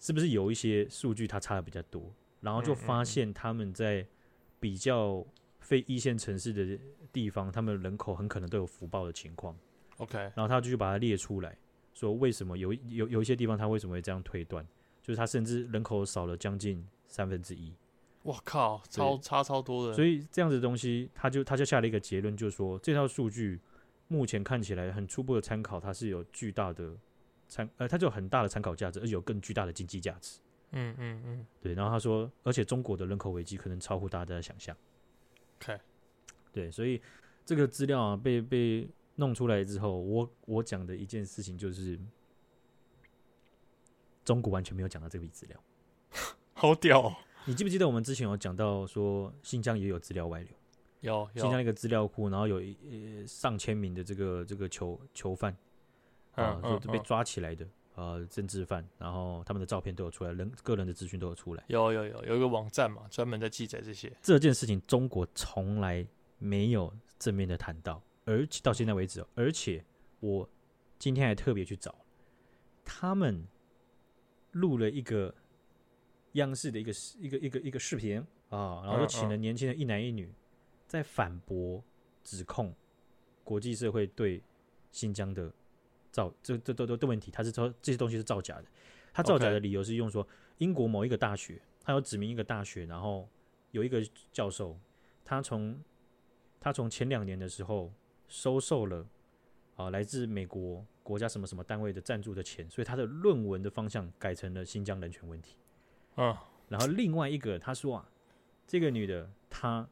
是不是有一些数据它差的比较多。然后就发现他们在比较非一线城市的地方，他们人口很可能都有福报的情况。OK，然后他就去把它列出来，说为什么有有有一些地方他为什么会这样推断，就是他甚至人口少了将近三分之一。我靠，超差超多的。所以这样子的东西，他就他就下了一个结论，就是说这套数据目前看起来很初步的参考，它是有巨大的参呃，它就有很大的参考价值，而且有更巨大的经济价值。嗯嗯嗯，对，然后他说，而且中国的人口危机可能超乎大家的想象。OK，对，所以这个资料啊被被弄出来之后，我我讲的一件事情就是，中国完全没有讲到这笔资料，好屌哦！你记不记得我们之前有讲到说新疆也有资料外流？有，有新疆一个资料库，然后有一呃上千名的这个这个囚囚犯啊，就、呃、被抓起来的。呃，政治犯，然后他们的照片都有出来，人个人的资讯都有出来。有有有有一个网站嘛，专门在记载这些。这件事情中国从来没有正面的谈到，而且到现在为止，而且我今天还特别去找，他们录了一个央视的一个一个一个一个视频啊，然后就请了年轻的一男一女在反驳指控国际社会对新疆的。造这这都都的问题，他是说这些东西是造假的。他造假的理由是用说英国某一个大学，他有指明一个大学，然后有一个教授，他从他从前两年的时候收受了啊来自美国国家什么什么单位的赞助的钱，所以他的论文的方向改成了新疆人权问题。嗯，然后另外一个他说啊，这个女的她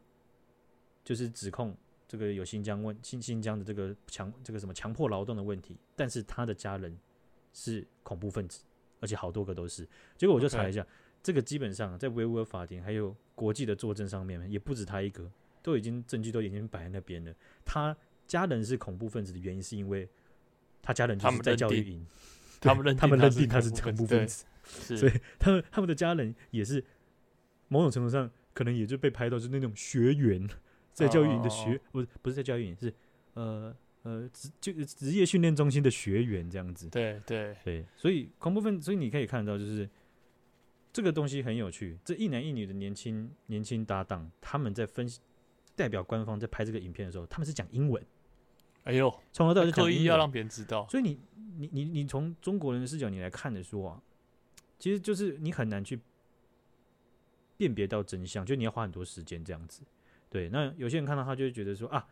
就是指控。这个有新疆问新新疆的这个强这个什么强迫劳动的问题，但是她的家人是恐怖分子，而且好多个都是。结果我就查了一下.这个基本上在维吾尔法庭还有国际的作证上面，也不止她一个，都已经证据都已经摆在那边了。她家人是恐怖分子的原因，是因为他家人就是在教育营，他们认 他们认定他是恐怖分子，所以他们他们的家人也是某种程度上可能也就被拍到是那种学员。在教育营的学、oh. 不是不是在教育营是呃呃职就职业训练中心的学员这样子，对对对，所以恐怖分，所以你可以看到就是这个东西很有趣，这一男一女的年轻年轻搭档，他们在分析代表官方在拍这个影片的时候，他们是讲英文，哎呦，从头到尾刻意要让别人知道，所以你你你你从中国人的视角你来看的说啊，其实就是你很难去辨别到真相，就你要花很多时间这样子。对，那有些人看到他就会觉得说啊，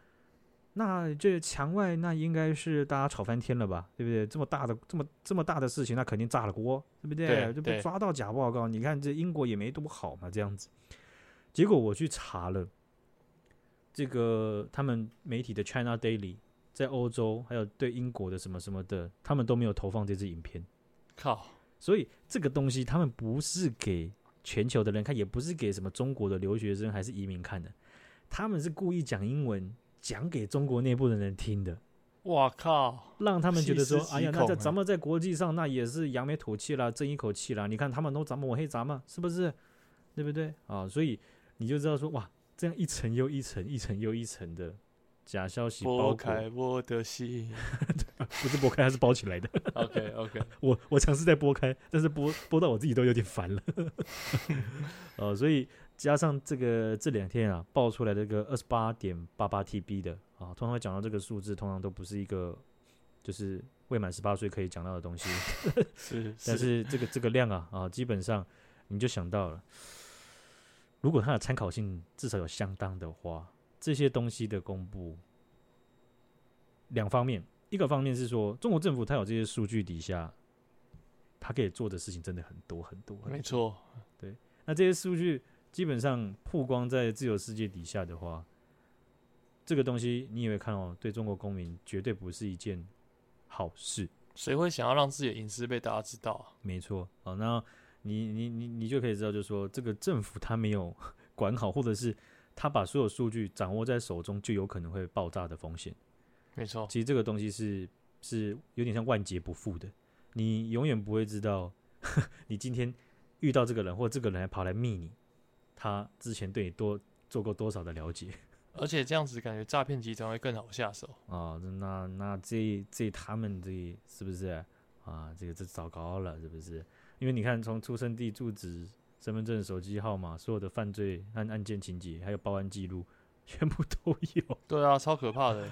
那这墙外那应该是大家吵翻天了吧，对不对？这么大的这么这么大的事情，那肯定炸了锅，对不对？对就被抓到假报告，你看这英国也没多好嘛，这样子。结果我去查了，这个他们媒体的 China Daily 在欧洲还有对英国的什么什么的，他们都没有投放这支影片。靠，所以这个东西他们不是给全球的人看，也不是给什么中国的留学生还是移民看的。他们是故意讲英文，讲给中国内部的人听的。哇靠！让他们觉得说：“哎呀，那在咱们在国际上那也是扬眉吐气啦，争一口气啦。你看他们都咱们抹黑咱们，是不是？对不对啊？所以你就知道说，哇，这样一层又一层，一层又一层的假消息包剥开我的心，不是剥开，它是包起来的。OK OK，我我尝试在剥开，但是剥剥到我自己都有点烦了。哦、啊，所以。加上这个这两天啊爆出来的这个二十八点八八 TB 的啊，通常会讲到这个数字，通常都不是一个就是未满十八岁可以讲到的东西。是，但是这个这个量啊啊，基本上你就想到了，如果它的参考性至少有相当的话，这些东西的公布，两方面，一个方面是说中国政府它有这些数据底下。他可以做的事情真的很多很多。没错，对。那这些数据基本上曝光在自由世界底下的话，这个东西你也会看哦，对中国公民绝对不是一件好事。谁会想要让自己的隐私被大家知道啊？没错，好，那你你你你就可以知道，就是说这个政府他没有管好，或者是他把所有数据掌握在手中，就有可能会爆炸的风险。没错，其实这个东西是是有点像万劫不复的，你永远不会知道，你今天遇到这个人，或这个人还跑来密你，他之前对你多做过多少的了解。而且这样子感觉诈骗集团会更好下手啊！那那这这他们这是不是啊？这个这糟糕了，是不是？因为你看，从出生地、住址、身份证、手机号码，所有的犯罪案案件情节，还有报案记录，全部都有。对啊，超可怕的。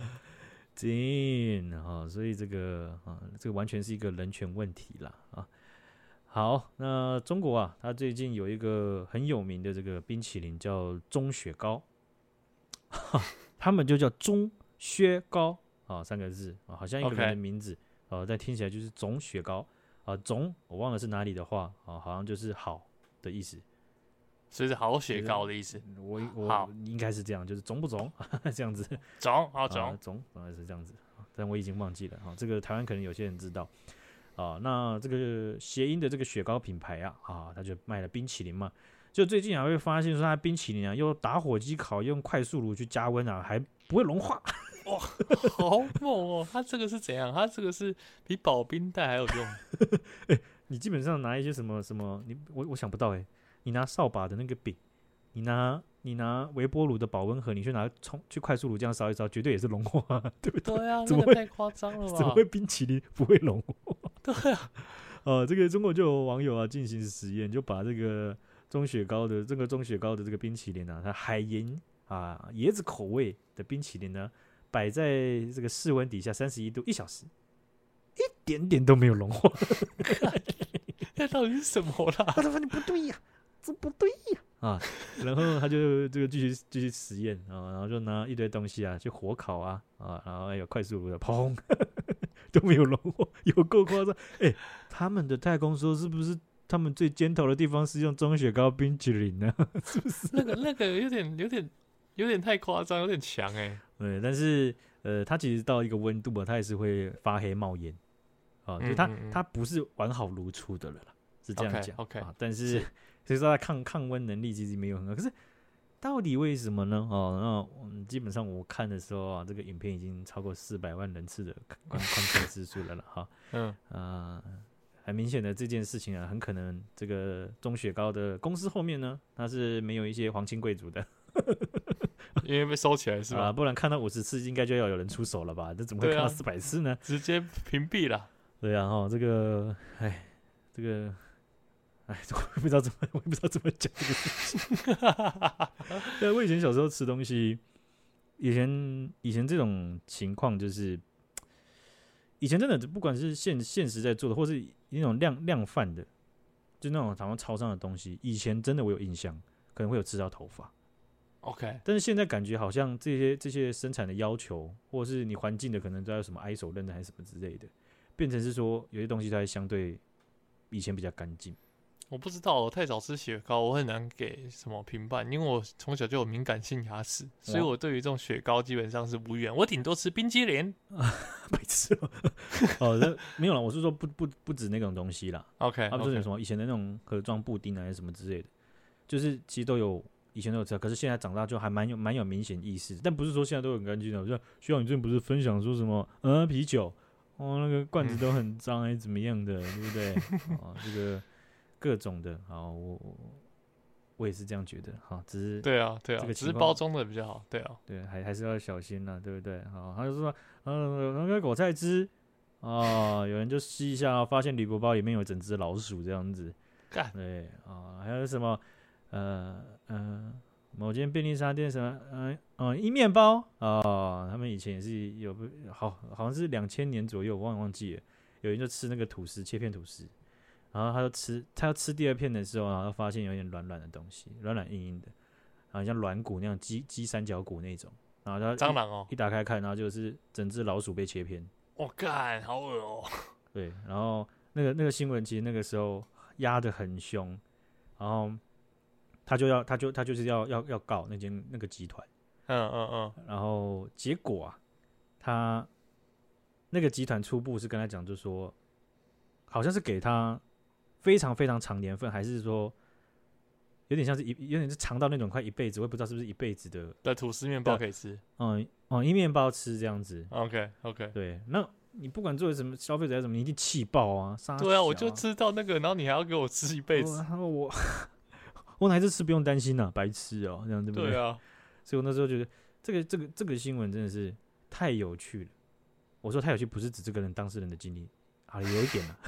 真啊！所以这个啊，这个完全是一个人权问题了啊。好，那中国啊，它最近有一个很有名的这个冰淇淋叫钟雪糕。哈他们就叫钟薛高啊，三个字啊，好像一个人的名字啊.但听起来就是总雪糕啊，总我忘了是哪里的话啊，好像就是好的意思，所以是好雪糕的意思。我我应该是这样，就是总不总 这样子，总好总总大概是这样子，但我已经忘记了啊。这个台湾可能有些人知道啊，那这个谐音的这个雪糕品牌啊啊，他就卖了冰淇淋嘛。就最近还会发现说，它冰淇淋啊，用打火机烤，用快速炉去加温啊，还不会融化。哇，好猛哦！它这个是怎样？它这个是比保冰袋还有用。欸，你基本上拿一些什么什么，你我我想不到哎，你拿扫把的那个柄，你拿你拿微波炉的保温盒，你去拿冲去快速炉这样烧一烧，绝对也是融化，对不对？对啊，怎么会太夸张了吧？怎么会冰淇淋不会融化？对啊，呃，这个中国就有网友啊进行实验，就把这个。钟雪糕的这个钟雪糕的这个冰淇淋、啊，它海盐啊椰子口味的冰淇淋呢，摆在这个室温底下三十一度一小时，一点点都没有融化。那到底是什么啦？他说你不对呀、啊，这不对呀啊，啊！然后他就这个继续继续实验啊，然后就拿一堆东西啊去火烤啊啊，然后还有快速炉的砰 都没有融化，有够夸张！哎、欸，他们的太空梭是不是？他们最尖头的地方是用中雪糕冰淇淋呢，是不是？那个那个有点有点有点太夸张，有点强哎、欸。对，但是呃，它其实到一个温度啊，它也是会发黑冒烟啊，就它它不是完好如初的了啦，是这样讲。OK，, okay 啊、但是所以说它抗抗温能力其实没有很好。可是到底为什么呢？哦，那嗯，基本上我看的时候啊，这个影片已经超过四百万人次的观观看次数了了哈。嗯啊。很明显的这件事情啊，很可能这个钟雪糕的公司后面呢，它是没有一些皇亲贵族的，因为被收起来是吧？啊，不然看到五十次应该就要有人出手了吧？这怎么会看到四百次呢？直接屏蔽了。对啊，哈，这个，哎，这个，哎，我不知道怎么，我也不知道怎么讲这个事情。对，我以前小时候吃东西，以前以前这种情况就是，以前真的不管是现现实在做的，或是。那种量量贩的，就那种好像超商的东西，以前真的我有印象，可能会有吃到头发。OK，但是现在感觉好像这些这些生产的要求，或是你环境的可能都要什么 ISO 认证还是什么之类的，变成是说有些东西它相对以前比较干净。我不知道，我太早吃雪糕，我很难给什么评判，因为我从小就有敏感性牙齿，所以我对于这种雪糕基本上是无缘。我顶多吃冰激凌，没吃了。哦，那没有了。我是说不不不止那种东西啦。OK，他们说有什么以前的那种盒装布丁啊，还是什么之类的，就是其实都有，以前都有吃，可是现在长大就还蛮有蛮有明显意识，但不是说现在都很干净的。我像徐阳，你最近不是分享说什么呃啤酒哦那个罐子都很脏还是怎么样的，对不对？哦这个。各种的，好，我我也是这样觉得，好，只是对啊，对啊，这个只是包装的比较好，对啊，对，还还是要小心呐，对不对？好，他就说，嗯，那个果菜汁，啊，有人就吸一下，发现铝箔包里面有整只老鼠这样子，干，对啊，还有什么，呃呃，某间便利商店什么，嗯嗯，一面包啊，他们以前也是有不好，好像是两千年左右，我忘忘记了，有人就吃那个吐司，切片吐司。然后他就吃，他要吃第二片的时候，然后发现有点软软的东西，软软硬硬的，然后像软骨那样，鸡鸡三角骨那种。然后他蟑螂哦，一打开看，然后就是整只老鼠被切片。我、哦、干，好恶哦。对，然后那个那个新闻其实那个时候压的很凶，然后他就要他就他就是要要要告那间那个集团，嗯嗯嗯，然后结果啊，他那个集团初步是跟他讲，就说好像是给他非常非常长年份，还是说有点像是一有点是长到那种快一辈子，我也不知道是不是一辈子的的吐司面包可以吃，嗯哦，一面包吃这样子，OK OK，对，那。你不管作为什么消费者，什么你一定气爆啊！对啊，我就知道那个，然后你还要给我吃一辈子。我我 我哪一次吃不用担心呢、啊？白痴哦、喔，这样对不对？对啊，所以我那时候觉得这个这个这个新闻真的是太有趣了。我说太有趣，不是指这个人当事人的经历啊，有一点啊。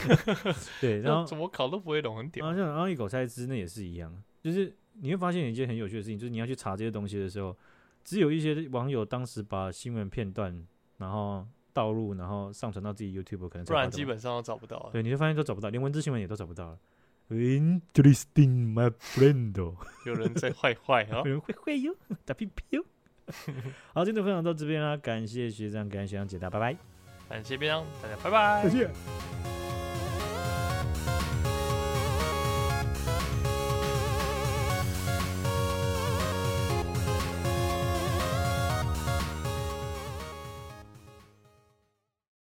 对，然后怎么考都不会懂，很屌。然后像然后一口菜汁那也是一样，就是你会发现一件很有趣的事情，就是你要去查这些东西的时候，只有一些网友当时把新闻片段，然后。导入，然后上传到自己 YouTube，可能不然基本上都找不到。对，你就发现都找不到，连文字新闻也都找不到了。Interesting, my friend。有人在坏坏啊，有人坏坏哟，打屁屁哟。好，今天分享到这边啦，感谢学长，感谢学长解答，拜拜。感谢边疆，大家拜拜。再见。